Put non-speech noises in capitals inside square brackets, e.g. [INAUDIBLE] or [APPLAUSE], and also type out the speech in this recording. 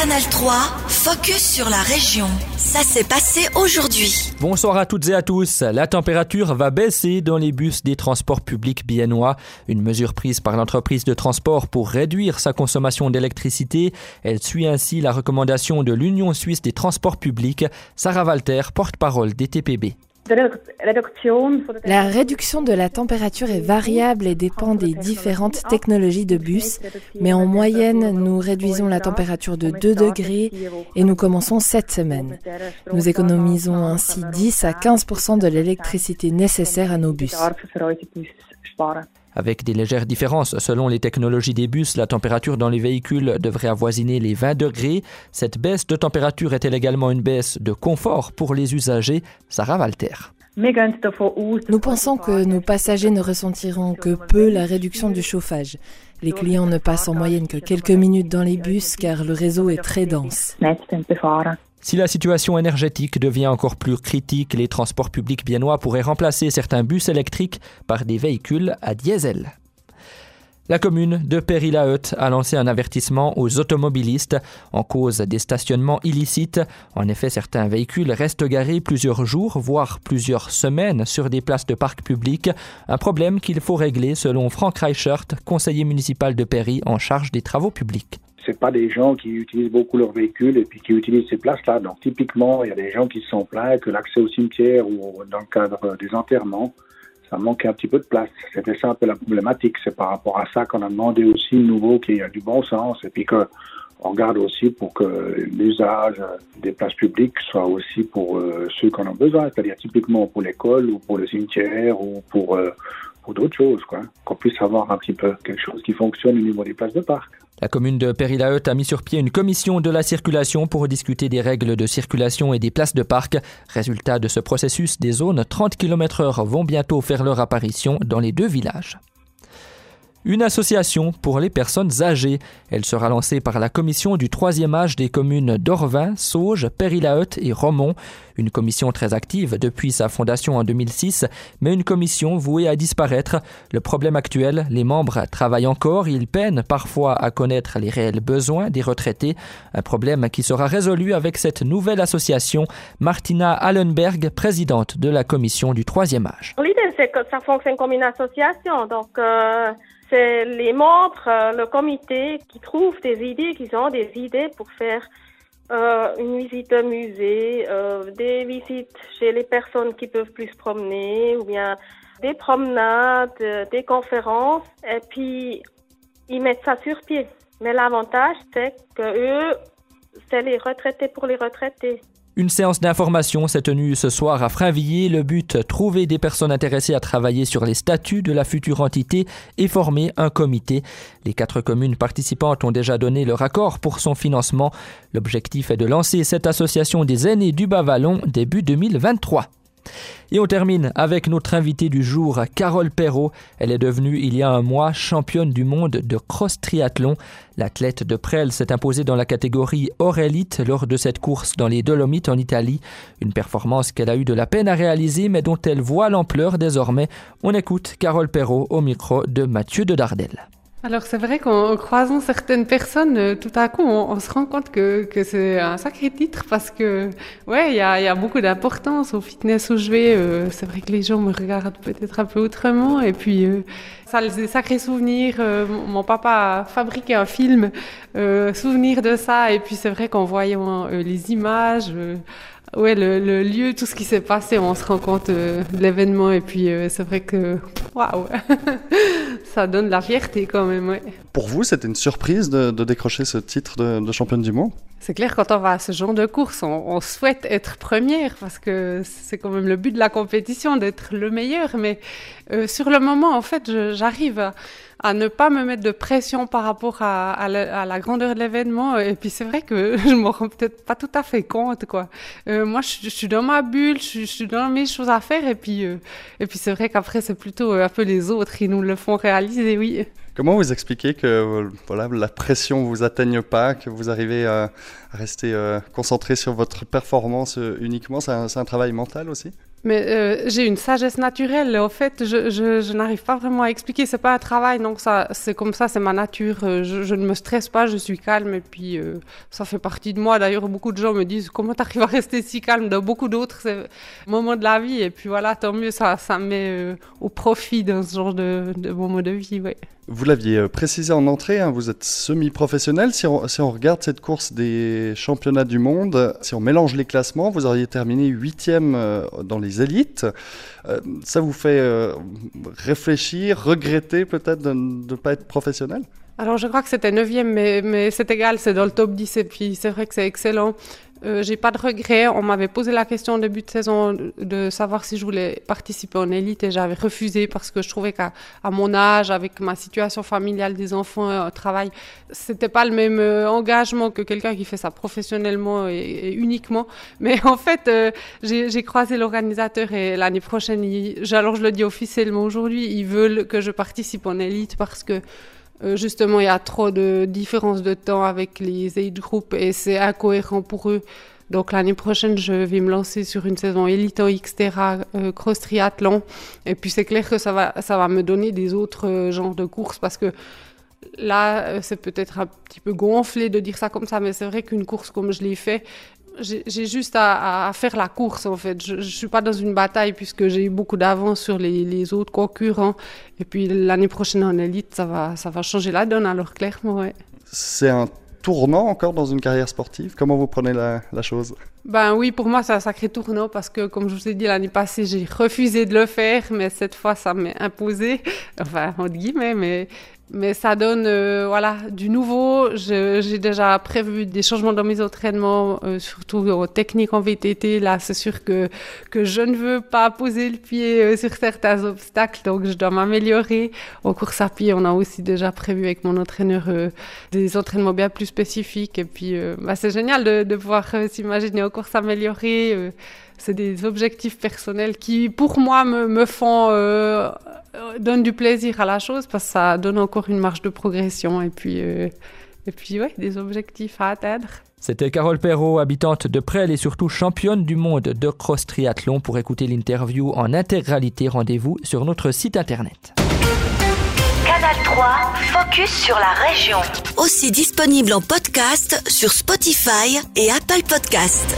Canal 3, focus sur la région. Ça s'est passé aujourd'hui. Bonsoir à toutes et à tous. La température va baisser dans les bus des transports publics biennois. Une mesure prise par l'entreprise de transport pour réduire sa consommation d'électricité. Elle suit ainsi la recommandation de l'Union suisse des transports publics. Sarah Walter, porte-parole des TPB. La réduction de la température est variable et dépend des différentes technologies de bus, mais en moyenne, nous réduisons la température de 2 degrés et nous commençons cette semaine. Nous économisons ainsi 10 à 15% de l'électricité nécessaire à nos bus. Avec des légères différences selon les technologies des bus, la température dans les véhicules devrait avoisiner les 20 degrés. Cette baisse de température est-elle également une baisse de confort pour les usagers? Sarah Walter. Nous pensons que nos passagers ne ressentiront que peu la réduction du chauffage. Les clients ne passent en moyenne que quelques minutes dans les bus car le réseau est très dense. Si la situation énergétique devient encore plus critique, les transports publics biennois pourraient remplacer certains bus électriques par des véhicules à diesel. La commune de Péry-la-Hutte a lancé un avertissement aux automobilistes en cause des stationnements illicites. En effet, certains véhicules restent garés plusieurs jours, voire plusieurs semaines sur des places de parc public. Un problème qu'il faut régler selon Franck Reichert, conseiller municipal de Péry en charge des travaux publics c'est pas des gens qui utilisent beaucoup leur véhicule et puis qui utilisent ces places-là. Donc typiquement, il y a des gens qui se sont plaints que l'accès au cimetière ou dans le cadre des enterrements, ça manque un petit peu de place. C'était ça un peu la problématique. C'est par rapport à ça qu'on a demandé aussi nouveau qu'il y ait du bon sens et puis que on regarde aussi pour que l'usage des places publiques soit aussi pour euh, ceux qui en ont besoin, c'est-à-dire typiquement pour l'école ou pour le cimetière ou pour, euh, pour d'autres choses, quoi. Qu'on puisse avoir un petit peu quelque chose qui fonctionne au niveau des places de parc. La commune de péry la a mis sur pied une commission de la circulation pour discuter des règles de circulation et des places de parc. Résultat de ce processus, des zones 30 km h vont bientôt faire leur apparition dans les deux villages une association pour les personnes âgées. Elle sera lancée par la commission du troisième âge des communes d'Orvin, Sauge, Périlahaute et Romont. Une commission très active depuis sa fondation en 2006, mais une commission vouée à disparaître. Le problème actuel, les membres travaillent encore, ils peinent parfois à connaître les réels besoins des retraités. Un problème qui sera résolu avec cette nouvelle association. Martina Allenberg, présidente de la commission du troisième âge. L'idée, c'est que ça fonctionne comme une association. Donc, euh, c'est les membres, euh, le comité qui trouvent des idées, qui ont des idées pour faire euh, une visite au musée, euh, des visites chez les personnes qui peuvent plus se promener, ou bien des promenades, des conférences, et puis ils mettent ça sur pied. Mais l'avantage, c'est que eux, c'est les retraités pour les retraités. Une séance d'information s'est tenue ce soir à Frainvilliers. Le but, trouver des personnes intéressées à travailler sur les statuts de la future entité et former un comité. Les quatre communes participantes ont déjà donné leur accord pour son financement. L'objectif est de lancer cette association des aînés du Bas-Vallon début 2023. Et on termine avec notre invitée du jour, Carole Perrault. Elle est devenue il y a un mois championne du monde de cross triathlon. L'athlète de Presles s'est imposée dans la catégorie hors élite lors de cette course dans les Dolomites en Italie. Une performance qu'elle a eu de la peine à réaliser mais dont elle voit l'ampleur désormais. On écoute Carole Perrault au micro de Mathieu de Dardel. Alors c'est vrai qu'en croisant certaines personnes, euh, tout à coup, on, se rend compte que, c'est un sacré titre parce que ouais, il y a, beaucoup d'importance au fitness où je vais. Euh, c'est vrai que les gens me regardent peut-être un peu autrement et puis euh, ça des sacrés souvenirs. Mon papa a fabriqué un film souvenir de ça et puis c'est vrai qu'en voyant les images ouais, le, le, lieu, tout ce qui s'est passé, on se rend compte de l'événement et puis c'est vrai que waouh [LAUGHS] ça donne la fierté quand même, ouais. Pour vous, c'était une surprise de, décrocher ce titre de, de, championne du monde? C'est clair, quand on va à ce genre de course, on, souhaite être première parce que c'est quand même le but de la compétition, d'être le meilleur. Mais euh, sur le moment, en fait, j'arrive à, à, ne pas me mettre de pression par rapport à, la, grandeur de l'événement. Et puis c'est vrai que [LAUGHS] je me rends peut-être pas tout à fait compte, quoi. Euh, moi, je, suis dans ma bulle, je, suis dans mes choses à faire. Et puis, euh, et puis c'est vrai qu'après, c'est plutôt un peu les autres qui nous le font réaliser, oui. Comment vous expliquez que voilà, la pression vous atteigne pas, que vous arrivez à, rester euh, concentré sur votre performance euh, uniquement? C'est un, travail mental aussi? Mais euh, j'ai une sagesse naturelle. En fait, je, je, je n'arrive pas vraiment à expliquer. C'est pas un travail, donc ça, c'est comme ça, c'est ma nature. Euh, je, je, ne me stresse pas, je suis calme et puis euh, ça fait partie de moi. D'ailleurs, beaucoup de gens me disent comment tu arrives à rester si calme. Dans beaucoup d'autres moments de la vie, et puis voilà, tant mieux, ça, ça me met au profit dans ce genre de, de moment de vie. Ouais. Vous l'aviez précisé en entrée, hein, vous êtes semi-professionnel. Si on, regarde cette course des championnats du monde, si on mélange les classements, vous auriez terminé huitième dans les élites. Euh, ça vous fait euh, réfléchir, regretter peut-être de ne pas être professionnel? Alors, je crois que c'était 9e, mais, mais c'est égal, c'est dans le top 10, et puis c'est vrai que c'est excellent. Euh, j'ai pas de regrets. On m'avait posé la question au début de saison de savoir si je voulais participer en élite et j'avais refusé parce que je trouvais qu'à mon âge, avec ma situation familiale des enfants, euh, travail, c'était pas le même euh, engagement que quelqu'un qui fait ça professionnellement et, uniquement. Mais [LAUGHS] en fait, euh, j'ai croisé l'organisateur et l'année prochaine, alors je le dis officiellement aujourd'hui, ils veulent que je participe en élite parce que justement, il y a trop de différences de temps avec les age groups et c'est incohérent pour eux. Donc l'année prochaine, je vais me lancer sur une saison en Xterra euh, cross triathlon. Et puis c'est clair que ça va, ça va me donner des autres euh, genres de courses parce que là, c'est peut-être un petit peu gonflé de dire ça comme ça, mais c'est vrai qu'une course comme je l'ai fait, j'ai juste à, à, faire la course en fait. Je, je suis pas dans une bataille puisque j'ai beaucoup d'avance sur les, les, autres concurrents. Et puis l'année prochaine en élite, ça va, ça va changer la donne alors clairement. Ouais. C'est un tournant encore dans une carrière sportive? Comment vous prenez la, la chose? Ben oui, pour moi, c'est un sacré tournant parce que, comme je vous ai dit l'année passée, j'ai refusé de le faire, mais cette fois, ça m'est imposé. Enfin, entre guillemets, mais mais ça donne euh, voilà du nouveau. J'ai déjà prévu des changements dans mes entraînements, euh, surtout aux techniques en VTT. Là, c'est sûr que que je ne veux pas poser le pied euh, sur certains obstacles, donc je dois m'améliorer. En course à pied, on a aussi déjà prévu avec mon entraîneur euh, des entraînements bien plus spécifiques. Et puis, euh, bah, c'est génial de, de pouvoir s'imaginer en course s'améliorer c'est des objectifs personnels qui, pour moi, me, me font euh, donnent du plaisir à la chose parce que ça donne encore une marge de progression et puis euh, et puis ouais, des objectifs à atteindre. C'était Carole Perrault, habitante de Presles et surtout championne du monde de cross triathlon. Pour écouter l'interview en intégralité, rendez-vous sur notre site internet. Canal 3, focus sur la région. Aussi disponible en podcast sur Spotify et Apple Podcast.